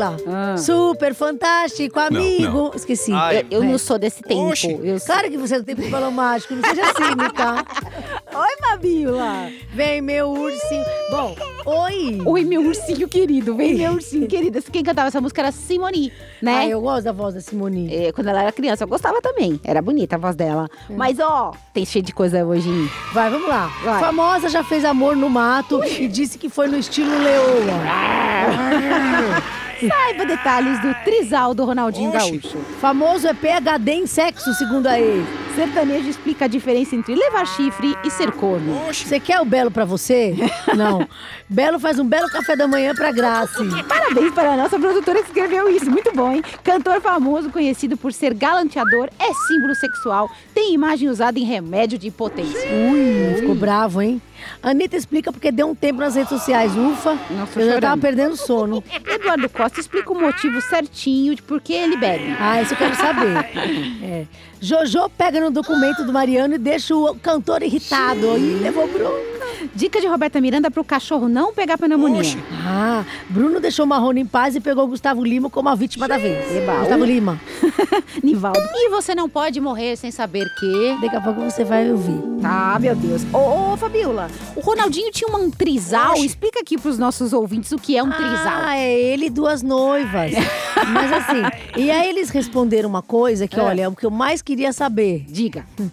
Camila. Ah. Super fantástico, amigo. Esqueci. Ai, Eu É. não sou desse tempo. Oxi. Eu sou... Claro que você não tem balão mágico, não seja cínica. Oi, Fabiola. Vem, meu ursinho. Bom, oi. Oi, meu ursinho querido. Vem, meu ursinho querido. Quem cantava essa música era Simone, né? Ah, eu gosto da voz da Simone. É, quando ela era criança, eu gostava também. Era bonita a voz dela. Mas, ó, tem cheio de coisa hoje. hein? Vai, vamos lá. Vai. Famosa já fez amor no mato e disse que foi no estilo leoa. Saiba detalhes do trisal do Ronaldinho Oxi. Gaúcho. Famoso é PHD em sexo, segundo a ex. Sertanejo explica a diferença entre levar chifre e ser corno. Você quer o Belo pra você? Não. Belo faz um belo café da manhã pra Grace. Parabéns para a nossa produtora que escreveu isso. Muito bom, hein? Cantor famoso, conhecido por ser galanteador, é símbolo sexual, tem imagem usada em remédio de impotência. Ui, ficou bravo, hein? Anitta explica porque deu um tempo nas redes sociais. Ufa, Nossa, eu já tava perdendo sono. Eduardo Costa explica o motivo certinho de por que ele bebe. Ah, isso eu quero saber. É. Jojo pega no documento do Mariano e deixa o cantor irritado. Ih, levou bronca. Dica de Roberta Miranda para o cachorro não pegar pneumonia. Oxi. Ah, Bruno deixou o Marrone em paz e pegou o Gustavo Lima como a vítima da vez. Eba, Gustavo. Lima. Nivaldo. E você não pode morrer sem saber que. Daqui a pouco você vai ouvir. Ah, meu Deus. Ô, ô Fabiola, o Ronaldinho tinha um trisal. Oxi. Explica aqui pros nossos ouvintes o que é um trisal. Ah, é ele e duas noivas. Mas assim, e aí eles responderam uma coisa que, É. olha, é o que eu mais queria saber. Diga.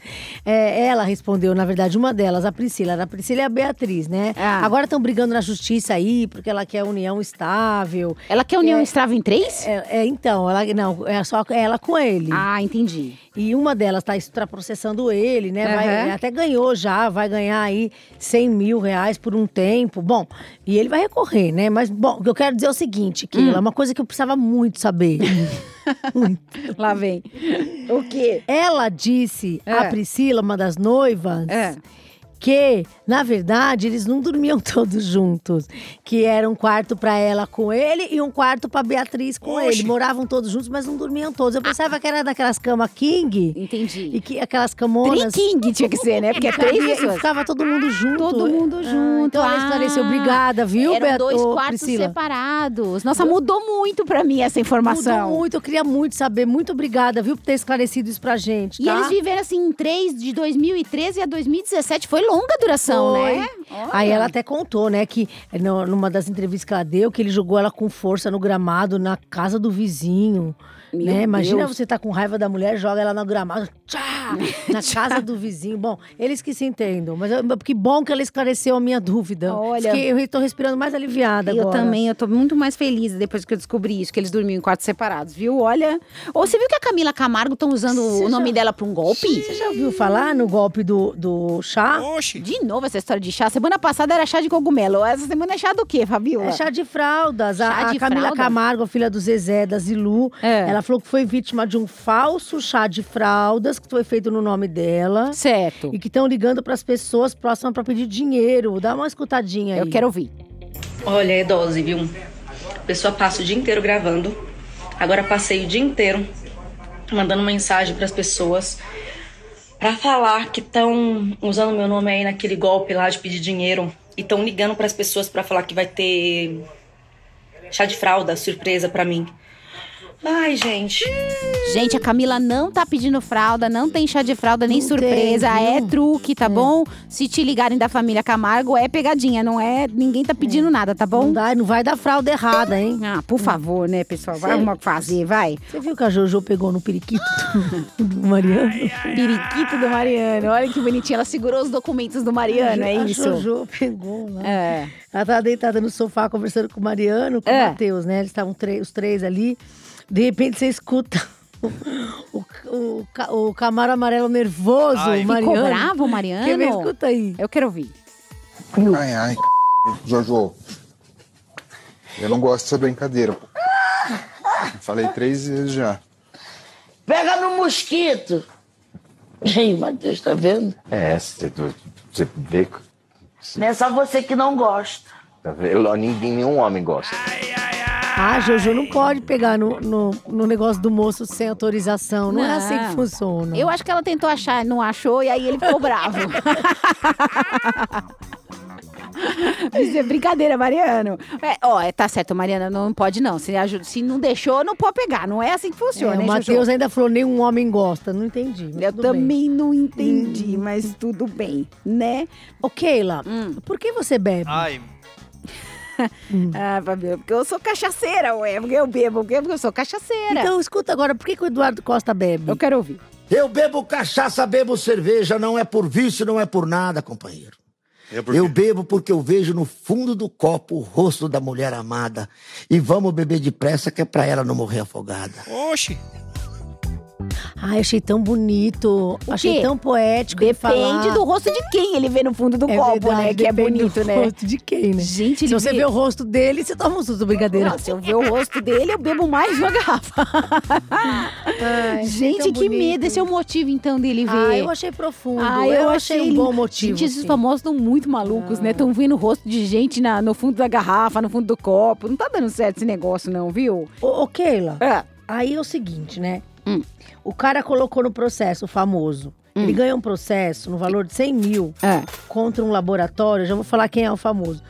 É, ela respondeu, na verdade, uma delas, a Priscila. A Priscila e a Beatriz, né? Ah. Agora estão brigando na justiça aí, porque ela quer união estável. Ela quer união É. estável em três? É, é, então, ela não, é só ela com ele. Ah, entendi. E uma delas está tá processando ele, né? Vai- até ganhou já, vai ganhar aí 100 mil reais por um tempo. Bom, e ele vai recorrer, né? Mas, bom, o que eu quero dizer é o seguinte, Keila, Hum. uma coisa que eu precisava muito saber. Lá vem. O quê? Ela disse, É. a Priscila, uma das noivas, É. que, na verdade, eles não dormiam todos juntos. Que era um quarto pra ela com ele e um quarto pra Beatriz com ele. Moravam todos juntos, mas não dormiam todos. Eu pensava que era daquelas camas king. Entendi. E que aquelas camonas. King tinha que ser, né? Porque é três e pessoas. ficava todo mundo junto. Todo mundo Ah, junto. então ela esclareceu. Ah, Obrigada, viu, Eram Beto- dois quartos Priscila? separados. Nossa, mudou muito pra mim essa informação. Mudou muito, eu queria muito saber. Muito obrigada, viu, por ter esclarecido isso pra gente. E tá? eles viveram assim em três de 2013 a 2017. Foi longa duração, Foi. né? Aí Olha. ela até contou, né, que no- numa das entrevistas que ela deu, que ele jogou ela com força no gramado na casa do vizinho. Meu né? Imagina Deus. você tá com raiva da mulher, joga ela no gramado, tchá, na casa do vizinho. Bom, eles que se entendam. Mas eu- que bom que ela esclareceu a minha dúvida. Olha. Fiquei- eu tô respirando mais aliviada Eu agora. também, eu tô muito mais feliz depois que eu descobri isso, que eles dormiam em quartos separados, viu? Olha. Ou você viu que a Camila Camargo estão usando Você o nome já- dela pra um golpe? Você já ouviu falar no golpe do, do chá? Oxi. De novo essa história de chá. Semana passada era chá de cogumelo. Essa semana é chá do quê, Fabiola? É chá de fraldas. Chá a, a de Camila fralda? Camargo, a filha do Zezé, da Zilu, É. ela falou que foi vítima de um falso chá de fraldas que foi feito no nome dela. Certo. E que estão ligando para as pessoas próximas para pedir dinheiro. Dá uma escutadinha aí. Eu quero ouvir. Olha, é dose, viu? A pessoa passa o dia inteiro gravando. Agora passei o dia inteiro mandando mensagem pras pessoas pra falar que estão usando meu nome aí naquele golpe lá de pedir dinheiro e estão ligando pras pessoas pra falar que vai ter chá de fralda surpresa pra mim. Ai, gente. Gente, a Camila não tá pedindo fralda, não tem chá de fralda nem Não surpresa. tem, é truque, tá bom? Se te ligarem da família Camargo, é pegadinha, não é? Ninguém tá pedindo nada, tá Não, bom? dá, não vai dar fralda errada, hein? Ah, por favor, né, pessoal? Vai Sim. arrumar o que fazer, vai. Você viu que a Jojo pegou no periquito do, Mariano? Periquito do Mariano. Olha que bonitinho. Ela segurou os documentos do Mariano, é a isso? Jojo pegou lá. É. Ela tava deitada no sofá conversando com o Mariano, com É. o Matheus, né? Eles estavam os três ali. De repente você escuta o, o, o Camaro amarelo nervoso, Ai. o Mariano. Ficou bravo Mariano? Quer ver? Escuta aí. Eu quero ouvir. Ai, ai, Jojo. Eu não gosto dessa brincadeira. Falei três vezes já. Pega no mosquito. Aí, Matheus, tá vendo? É, você, você vê. Não é só você que não gosta. tá vendo? Ninguém, nenhum homem gosta. Ah, Jojo não pode pegar no, no, no negócio do moço sem autorização. Não, é assim que Não. funciona. Eu acho que ela tentou achar, não achou, e aí ele ficou bravo. Isso é brincadeira, Mariano. É, ó, é, tá certo, Mariana, não pode não. Se, se não deixou, não pode pegar. Não é assim que funciona, É, o Matheus ainda falou, nenhum homem gosta. Não entendi. Eu tudo bem. também não entendi, mas tudo bem, né? Ô, Keila, Hum. por que você bebe? Ai, Ah, Fabiola, porque eu sou cachaceira, ué. Porque eu bebo, porque eu sou cachaceira. Então, escuta agora, por que, que o Eduardo Costa bebe? eu quero ouvir. Eu bebo cachaça, bebo cerveja, não é por vício, não é por nada, companheiro. é por Eu bebo porque eu vejo no fundo do copo o rosto da mulher amada. E vamos beber depressa que é pra ela não morrer afogada. Oxi. Ai, achei tão bonito. O achei quê? tão poético. Depende do rosto de quem ele vê no fundo do É copo, verdade, né? Que é bonito, né? rosto de quem, né? Gente, Se você vê- vê o rosto dele, você toma um susto, brincadeira. Não, se eu ver o rosto dele, eu bebo mais uma garrafa. Ai, Gente, que medo. Esse é o motivo, então, dele ver. Ah, eu achei profundo. Ah, eu, achei um lindo. bom motivo. Gente, esses sim. famosos estão muito malucos, né? Estão vendo o rosto de gente na- no fundo da garrafa, no fundo do copo. Não tá dando certo esse negócio, não, viu? Ô, ô, Keila, É. aí é o seguinte, né? Hum. O cara colocou no processo o famoso. Ele ganha um processo no valor de 100 mil É. contra um laboratório. Já vou falar quem é o famoso.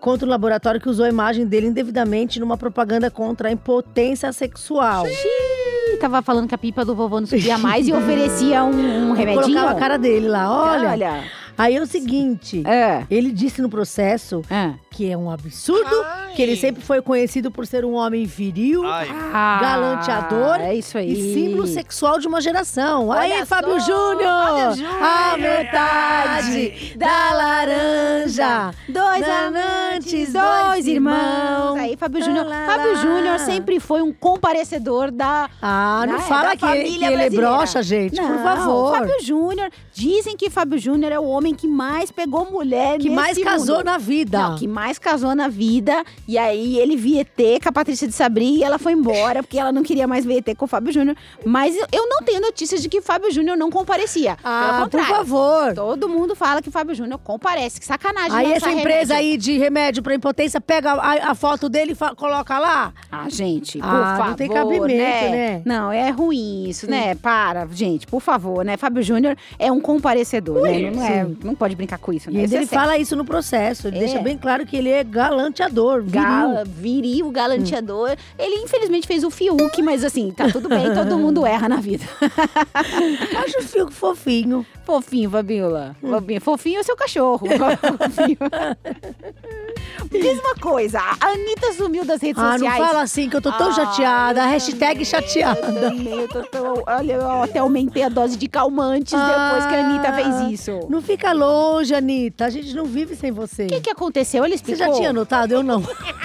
Contra um laboratório que usou a imagem dele indevidamente numa propaganda contra a impotência sexual. Ih, Tava falando que a pipa do vovô não subia mais e oferecia um, um remedinho. Colocava a cara dele lá, olha. Olha. Aí é o seguinte, É. ele disse no processo É. que é um absurdo, Ai. que ele sempre foi conhecido por ser um homem viril, Ai. Ah, galanteador É isso aí. e símbolo sexual de uma geração. Olha Aí, Fábio Júnior! Fábio Júnior! A metade da laranja. Dois amantes, dois irmãos. Aí, Fábio Júnior. Fábio. Júnior sempre foi um comparecedor da. Ah, não né, fala da que, ele- que família ele é broxa, gente, por Não, favor. Fábio Júnior. Dizem que Fábio Júnior é o homem que mais pegou mulher que mais casou mundo. na vida. Não, que mais casou na vida. E aí ele via ET com a Patrícia de Sabri e ela foi embora porque ela não queria mais ver ET com o Fábio Júnior. Mas eu- não tenho notícias de que Fábio Júnior não comparecia. Ah, por favor. Todo mundo fala que Fábio Júnior comparece. Que sacanagem Aí essa empresa remédio. aí de remédio pra impotência pega a, a foto dele e coloca lá. Ah, gente, por Ah, favor, não tem cabimento, né? Não, é ruim isso, né? Para, gente, por favor, né? Fábio Júnior é um comparecedor, né? Não, é, não pode brincar com isso, E né? Isso é ele sério. fala isso no processo. Ele É. deixa bem claro que ele é galanteador, viril. Gala, viril, galanteador. Ele infelizmente fez o Fiuk, mas assim, tá tudo bem, todo mundo erra na vida. Acho o Fiuk fofinho. Fofinho, Fabiola. Fofinho, fofinho é seu cachorro. Fofinho. Diz uma coisa, a Anitta sumiu das redes Ah, não sociais. fala assim que eu tô tão Ah, chateada. Hashtag também, chateada. Eu também, eu tô tão... Olha, eu até aumentei a dose de calmantes depois que a Anitta Ah, fez isso. O Não fica longe, Anitta. A gente não vive sem você. que, que aconteceu? Ele Você explicou. já tinha notado? Eu não.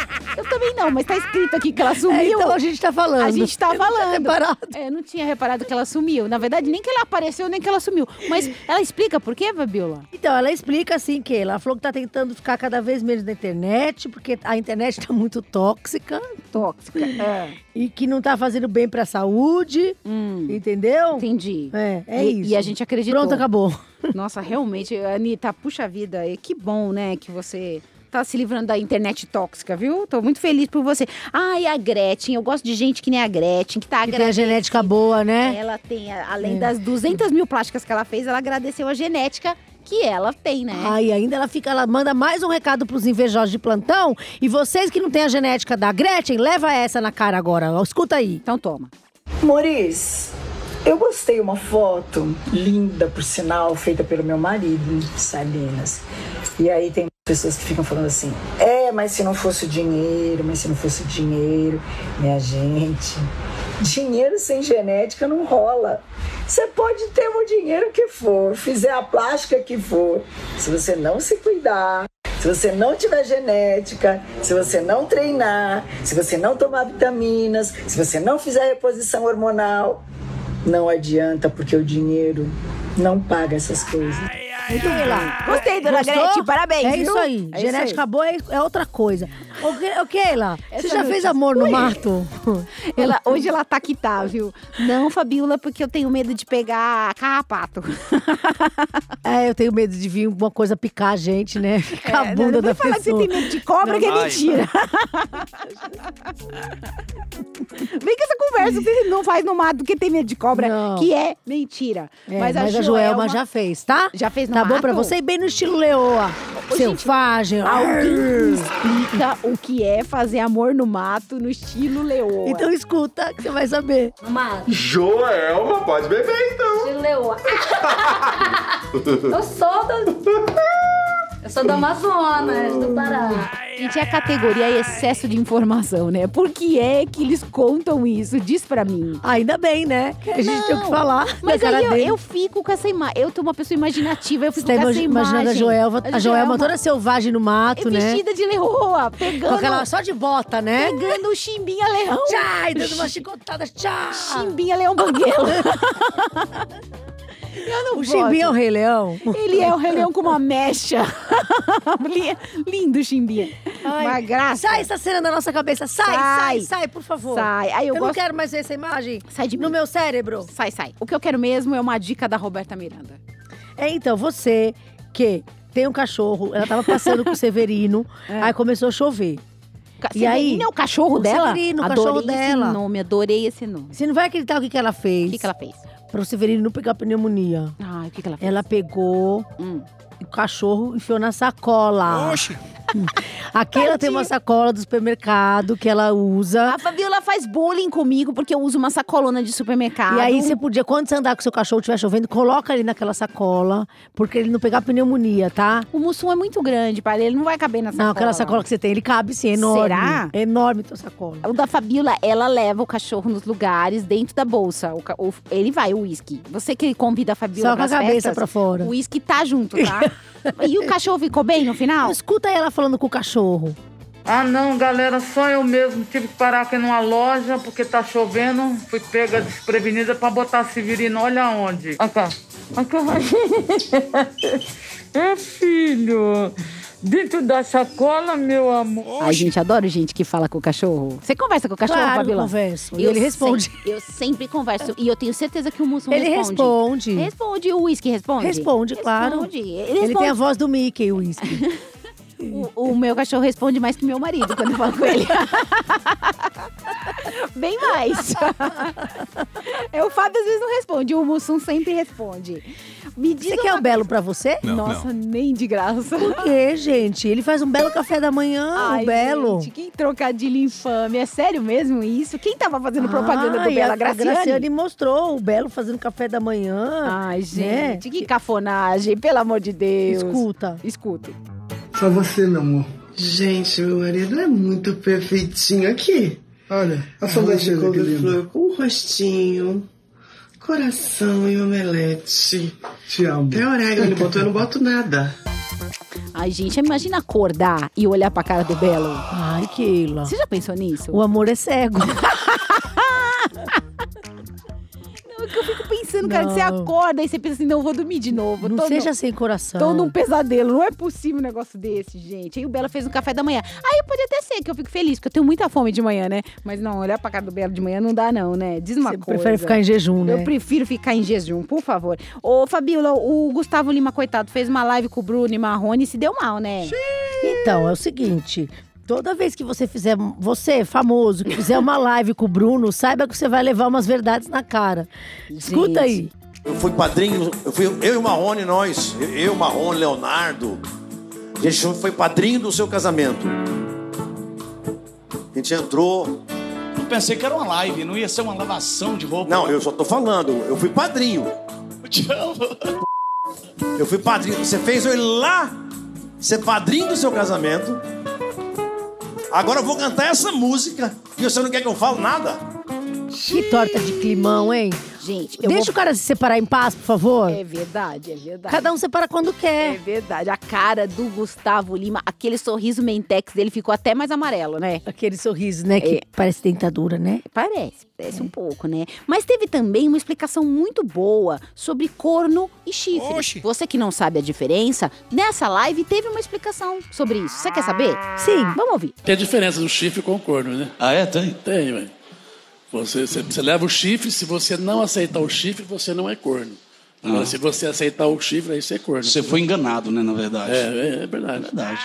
Também não, mas tá escrito aqui que ela sumiu. É, então a gente tá falando. A gente tá Eu não tinha falando. reparado. É, não tinha reparado que ela sumiu. Na verdade, nem que ela apareceu, nem que ela sumiu. Mas ela explica por quê, Fabiola? Então, ela explica assim que ela falou que tá tentando ficar cada vez menos na internet, porque a internet tá muito tóxica Tóxica. É. e que não tá fazendo bem pra saúde, Hum, entendeu? entendi. É, é E- isso. E a gente acreditou. Pronto, acabou. Nossa, realmente, Anitta, puxa vida, que bom, né, que você tá se livrando da internet tóxica, viu? Tô muito feliz por você. Ah, e a Gretchen, eu gosto de gente que nem a Gretchen, que tá Que tem a genética boa, né? Ela tem, além É. das 200 mil plásticas que ela fez, ela agradeceu a genética que ela tem, né? Aí ainda ela fica, ela manda mais um recado pros invejosos de plantão. E vocês que não têm a genética da Gretchen, leva essa na cara agora. Escuta aí. Então toma. Maurício, eu gostei uma foto linda, por sinal, feita pelo meu marido, Salinas. E aí tem pessoas que ficam falando assim: é, mas se não fosse o dinheiro, mas se não fosse o dinheiro, minha gente, dinheiro sem genética não rola. Você pode ter o dinheiro que for, fizer a plástica que for, se você não se cuidar, se você não tiver genética, se você não treinar, se você não tomar vitaminas, se você não fizer reposição hormonal, não adianta, porque o dinheiro não paga essas coisas. Muito bem. Gostei, dona Gostou? Gretchen, parabéns, É viu? isso aí. É isso Genética aí. boa é, é outra coisa. Ô, Ke- ô Keila, você Essa já fez amor no Ui. mato? Ela, hoje ela tá que tá, viu? Não, Fabiola, porque eu tenho medo de pegar carrapato. É, eu tenho medo de vir alguma coisa picar a gente, né? Ficar a É, bunda não da vem falar que você pessoa. tem medo de cobra, que é mentira. Vem com essa conversa, você não faz no mato porque tem medo de cobra, Não. que é mentira. É, mas, a, Joelma, já fez, tá? Já fez no Tá bom pra mato? você? E bem no estilo leoa. Ô, gente, Selvagem. Alguém me explica o que é fazer amor no mato no estilo leoa. Então escuta, que você vai saber. Mas, Joelma, pode beber então. de leoa. Eu sou do... Eu sou do Amazonas, do Pará. Gente, é a categoria excesso de informação, né? Por que é que eles contam isso? Diz pra mim. Ainda bem, né? Que a gente tem o que Não, falar. Mas aí eu, eu fico com essa imagem. Eu tô uma pessoa imaginativa, eu Você fico tá com imag- essa imaginando imagem. a Joelma, a Joelma toda selvagem no mato, é né? vestida de leoa, Com pegando, aquela só de bota, né? pegando o chimbinha leão. Tchai, dando uma chicotada, tchau. Chimbinha leão banguelo. eu não O gosto. Chimbinha é o Rei Leão. Ele é o Rei Leão com uma mecha. Li- Lindo, Chimbinha. Uma graça. Sai essa cena da nossa cabeça. Sai, sai, Sai. sai, por favor. Sai. Eu, Eu, não gosto... quero mais ver essa imagem Sai de no mim. meu cérebro. Sai, sai. O que eu quero mesmo é uma dica da Roberta Miranda. É, então, você que tem um cachorro, ela tava passando com o Severino, aí começou a chover. Ca- E aí? Severino é o cachorro O dela? Severino, o adorei cachorro esse dela. nome, adorei esse nome. Você não vai acreditar o que, que ela fez O que, que ela fez? Para o Severino não pegar pneumonia. Ai, o que, que ela fez? Ela pegou Hum. o cachorro e enfiou na sacola. Oxe, Aquela tem uma sacola do supermercado que ela usa. A Fabiola faz bullying comigo porque eu uso uma sacolona de supermercado. E aí você podia, quando você andar com seu cachorro estiver chovendo, coloca ali naquela sacola, porque ele não pegar pneumonia, tá? O Mussum é muito grande, pai. Ele não vai caber na sacola. Não, aquela sacola que você tem, ele cabe sim, é enorme. Será? É enorme tua sacola. O da Fabiola, ela leva o cachorro nos lugares dentro da bolsa. O o- ele vai, o uísque. Você que convida a Fabiola Só com a cabeça festas, pra fora. O uísque tá junto, tá? e o cachorro ficou bem no final? Escuta ela falando com o cachorro. Ah não, galera, só eu mesmo tive que parar aqui numa loja porque tá chovendo. Fui pega desprevenida pra botar a Severino, olha onde. Aqui, aqui. É filho, dentro da sacola, meu amor. Ai, gente, adoro gente que fala com o cachorro. Você conversa com o cachorro, Claro, Fabiola? converso. E Eu ele responde. sempre- eu sempre converso. E eu tenho certeza que o Mussum Ele responde. responde. Responde. O uísque responde? Responde, claro. Responde. Ele, Ele responde. tem a voz do Mickey, o uísque. O, o meu cachorro responde mais que meu marido quando eu falo com ele. Bem mais. É, o Fábio às vezes não responde, o Mussum sempre responde. Me diz Você quer o belo pra você? Não, Nossa, nem de graça. Por quê, gente? Ele faz um belo café da manhã, Ai, o belo. Gente, que trocadilho infame. É sério mesmo isso? Quem tava fazendo propaganda do Ai, Bela a Graciane? Graciane mostrou o Belo fazendo café da manhã. Ai, né? gente, que cafonagem, pelo amor de Deus. Escuta. Escuta. Só você, meu amor. Gente, meu marido é muito perfeitinho aqui. Olha, a sua beleza que linda. Com rostinho, coração e omelete. Te amo. Até orégano ele botou, eu não boto nada. Ai, gente, imagina acordar e olhar pra cara do Belo. Ai, Keila. Você já pensou nisso? O amor é cego. Não, é que eu fico pensando, cara, que você acorda e você pensa assim, não, vou dormir de novo. Não seja no- sem coração. Tô num pesadelo, não é possível um negócio desse, gente. Aí o Belo fez um café da manhã. Aí pode até ser que eu fico feliz, porque eu tenho muita fome de manhã, né? Mas não, olhar pra cara do Belo de manhã não dá, não, né? Diz uma Você coisa. prefere ficar em jejum, né? Eu prefiro ficar em jejum, por favor. Ô, Fabiola, o Gustavo Lima, coitado, fez uma live com o Bruno e Marrone e se deu mal, né? Então, é o seguinte. Toda vez que você fizer, você, famoso, que fizer uma live com o Bruno, saiba que você vai levar umas verdades na cara. Escuta aí. Eu fui padrinho, eu, fui, eu e o Marrone, nós, eu, Marrone, Leonardo, a gente foi padrinho do seu casamento. A gente entrou. eu pensei que era uma live, não ia ser uma lavação de roupa. Não, eu só tô falando, eu fui padrinho. Eu te amo. Eu fui padrinho. Você fez eu ir lá ser padrinho do seu casamento. Agora eu vou cantar essa música e você não quer que eu fale nada? Que torta de climão, hein? Gente, eu Deixa vou... o cara se separar em paz, por favor. É verdade, é verdade. Cada um separa quando É quer. verdade. A cara do Gustavo Lima, aquele sorriso mentex dele ficou até mais amarelo, né? Aquele sorriso, né? Que É. parece dentadura, né? Parece, parece um pouco, né? Mas teve também uma explicação muito boa sobre corno e chifre. Oxi. Você que não sabe a diferença, nessa live teve uma explicação sobre isso. Você quer saber? Sim. Vamos ouvir. Tem a diferença do chifre com o corno, né? Ah, é? Tem? Tem, velho. Você, você, você leva o chifre, se você não aceitar o chifre, você não é corno. Agora, se você aceitar o chifre, aí você é corno. Você foi enganado, né, na verdade. É, é, é verdade. verdade.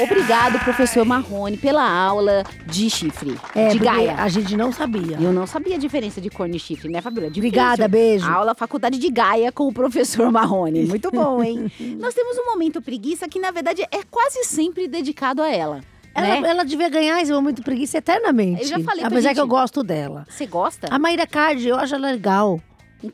Obrigado, professor Marrone, pela aula de chifre. É, de Gaia. a gente não sabia. Eu não sabia a diferença de corno e chifre, né, Fabíola? Obrigada, beijo. Aula Faculdade de Gaia com o professor Marrone. Muito bom, hein? Nós temos um momento preguiça que, na verdade, é quase sempre dedicado a ela. Ela, né? ela devia ganhar esse momento preguiça eternamente. Eu já falei pra Apesar gente- que eu gosto dela. Você gosta? A Maíra Card, eu acho ela legal.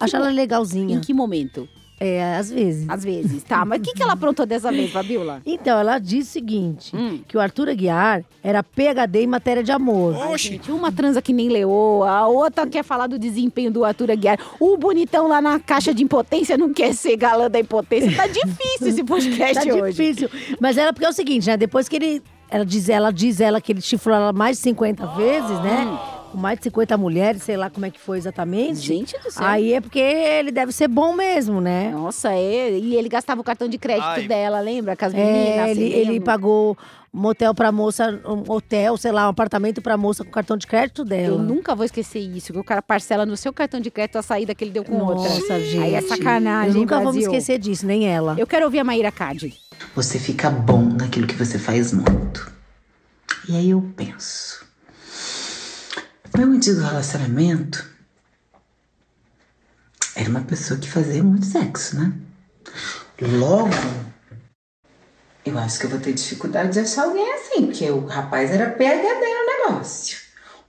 Acho ela mo- legalzinha. Em que momento? É, às vezes. Às vezes, tá. Mas o que, que ela aprontou dessa vez, Fabiola? Então, ela diz o seguinte: Hum. que o Arthur Aguiar era PHD em matéria de amor. Ai, gente, uma transa que nem leoa, a outra quer falar do desempenho do Arthur Aguiar. O bonitão lá na caixa de impotência não quer ser galã da impotência. Tá difícil esse podcast tá hoje. difícil. Mas ela, porque é o seguinte, né? Depois que ele. Ela diz, ela diz ela que ele chifrou ela mais de 50 vezes, né? Com mais de 50 mulheres, sei lá como é que foi exatamente. Gente do céu. Aí é porque ele deve ser bom mesmo, né? Nossa, é, e ele gastava o cartão de crédito Ai. dela, lembra? Com as meninas. É, ele, você ele pagou motel pra moça, um hotel, sei lá, um apartamento pra moça com cartão de crédito dela. Eu nunca vou esquecer isso, que o cara parcela no seu cartão de crédito a saída que ele deu com outra. Nossa, gente. Aí é sacanagem, Eu nunca vou me esquecer disso, nem ela. Eu quero ouvir a Maíra Card. Você fica bom naquilo que você faz muito. E aí eu penso. Meu antigo relacionamento era uma pessoa que fazia muito sexo, né? Logo, eu acho que eu vou ter dificuldade de achar alguém assim, porque o rapaz era PHD no negócio.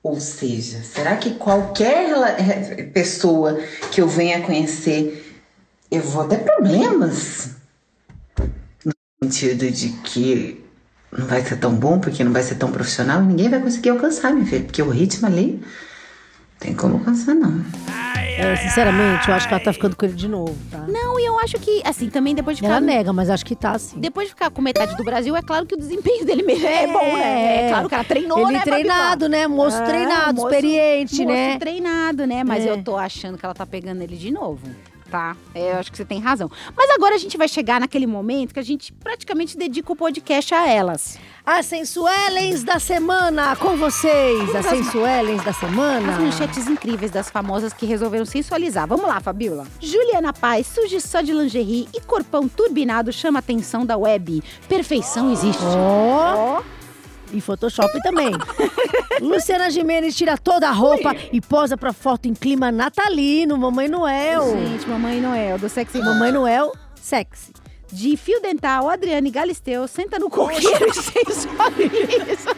Ou seja, será que qualquer pessoa que eu venha conhecer, eu vou ter problemas? No sentido de que não vai ser tão bom, porque não vai ser tão profissional e ninguém vai conseguir alcançar, minha filha, porque o ritmo ali não tem como alcançar, não. É, sinceramente, eu acho que ela tá ficando com ele de novo, tá? Não, e eu acho que, assim, também depois de ficar. Ela nega, mas acho que tá assim. Depois de ficar com metade do Brasil, é claro que o desempenho dele mesmo é, bom, né? É claro que ela treinou, Ele né, Fabiola? treinado, né? Moço Ah, treinado, moço- experiente, moço né? treinado, né? Mas É. eu tô achando que ela tá pegando ele de novo. Tá, é, eu acho que você tem razão. Mas agora a gente vai chegar naquele momento que a gente praticamente dedica o podcast a elas. As sensuelens da semana, com vocês. As às- sensuelens da semana. As manchetes incríveis das famosas que resolveram sensualizar. Vamos lá, Fabiola. Juliana Paz surge só de lingerie e corpão turbinado chama a atenção da web. Perfeição existe. Ó. E Photoshop também. Luciana Gimenez tira toda a roupa e posa pra foto em clima natalino. Mamãe Noel. Gente, Mamãe Noel, do Sexy Mamãe Noel, sexy. De fio dental, Adriane Galisteu senta no coqueiro e sensualiza.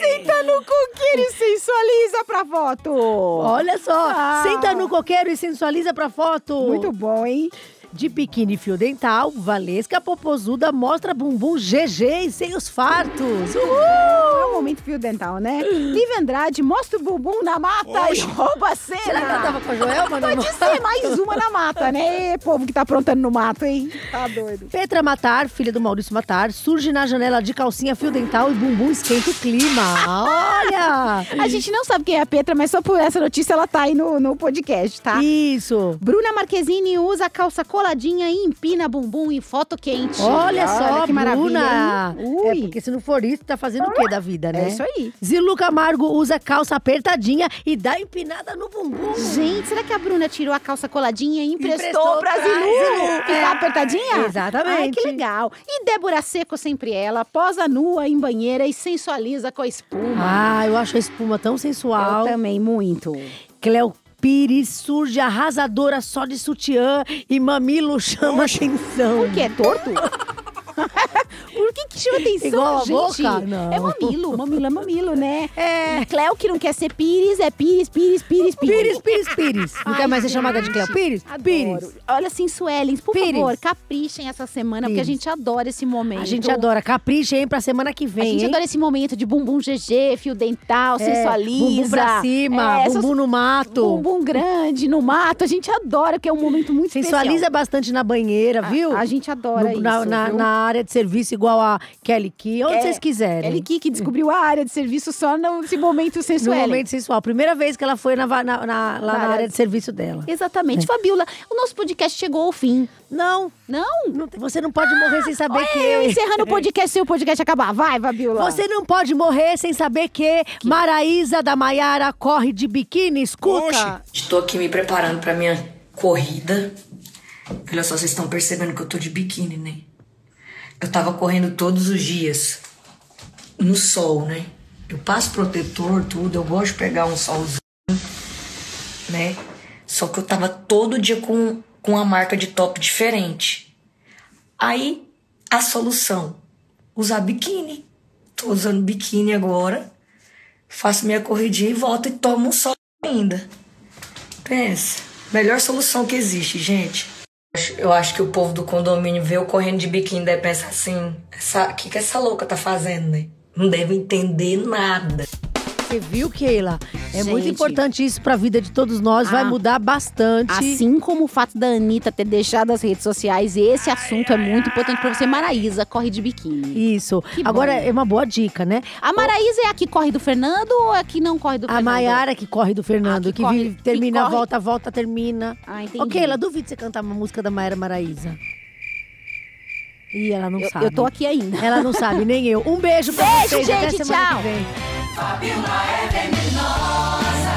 Senta no coqueiro e sensualiza pra foto. Olha só, Ah. senta no coqueiro e sensualiza pra foto. Muito bom, hein? De biquíni e fio dental, Valesca Popozuda mostra bumbum GG e seios fartos. É o momento fio dental, né? Lívia Andrade mostra o bumbum na mata e rouba a cena. Será que ela tava com a Joelma na Pode ser mais uma na mata, né? Povo que tá aprontando no mato, hein? Tá doido. Petra Matar, filha do Maurício Matar, surge na janela de calcinha, fio dental e bumbum esquenta o clima. Olha! A gente não sabe quem é a Petra, mas só por essa notícia ela tá aí no, no podcast, tá? Isso. Bruna Marquezine usa calça coladinha e empina bumbum em foto quente. Olha só, que maravilha. Bruna. hein? Ui. É, porque se não for isso, tá fazendo o quê da vida, né? É isso aí. Zilu Camargo usa calça apertadinha e dá empinada no bumbum. Gente, será que a Bruna tirou a calça coladinha e emprestou, Emprestou pra Zilu? Zilu. Ficar É. apertadinha? Exatamente. Ai, que legal. E Débora Seco, sempre ela, posa nua em banheira e sensualiza com a espuma. Ah, eu acho a espuma tão sensual. Eu também, muito. Cleo Pires surge arrasadora só de sutiã e mamilo chama atenção. Por que? É torto? Por que que chama atenção, Igual a gente? boca? Não. É mamilo, mamilo é mamilo, né? É. Cleo que não quer ser Pires, é Pires, Pires, Pires, Pires. Pires, Pires, Pires. Não quer mais ser chamada de Cleo Pires? Pires. Olha, Sensuelens, por Pires. favor, caprichem essa semana, porque a Pires. gente adora esse momento. A gente adora. Capricha, hein, pra semana que A vem, gente hein? adora esse momento de bumbum GG, fio dental, É, sensualiza. bumbum pra cima, É, essas- bumbum no mato. Bumbum grande, no mato. A gente adora, que é um momento muito Sensualiza especial. bastante na banheira, viu? A gente adora No- na, isso, na, viu? na área de serviço, igual a Kelly Key, onde É, vocês quiserem. Kelly Key que descobriu a área de serviço só nesse momento No sensual. momento sensual. Primeira vez que ela foi na, na- na- lá na área de serviço dela. Exatamente. Fabiola, o nosso podcast chegou ao fim. Não. Não? Não tem- Você não pode morrer sem saber Olha, que. eu encerrando o podcast sem o podcast acabar. Vai, Fabiola. Você não pode morrer sem saber que, Maraísa da Maiara corre de biquíni, escuta. Estou aqui me preparando para minha corrida. Olha só, vocês estão percebendo que eu tô de biquíni, né? Eu tava correndo todos os dias no sol, né? Eu passo protetor, tudo, eu gosto de pegar um solzinho, né? Só que eu tava todo dia com, com uma marca de top diferente. Aí, a solução, usar biquíni. Tô usando biquíni agora, faço minha corridinha e volto e tomo um sol ainda. Pensa, melhor solução que existe, gente. Eu acho que o povo do condomínio vê eu correndo de biquíni e pensa assim: o que, que essa louca tá fazendo, né? Não deve entender nada. Você viu, Keila? É muito Gente. importante isso pra vida de todos nós, vai Ah. mudar bastante. Assim como o fato da Anitta ter deixado as redes sociais, esse assunto é muito importante pra você. Maraísa corre de biquíni. Isso. Que Agora bom. é uma boa dica, né? A Maraísa é a que corre do Fernando ou é a que não corre do A Fernando? Maiara que corre do Fernando, Ah, que que, corre- vive- termina, que volta, volta, termina. Ah, entendi. Ok, ela duvido você cantar uma música da Maiara Maraíza. Ih, ela não Eu- sabe. eu tô aqui ainda. Ela não sabe, nem eu. Um beijo pra Beijo, vocês. até gente, tchau. Fabiola é venenosa.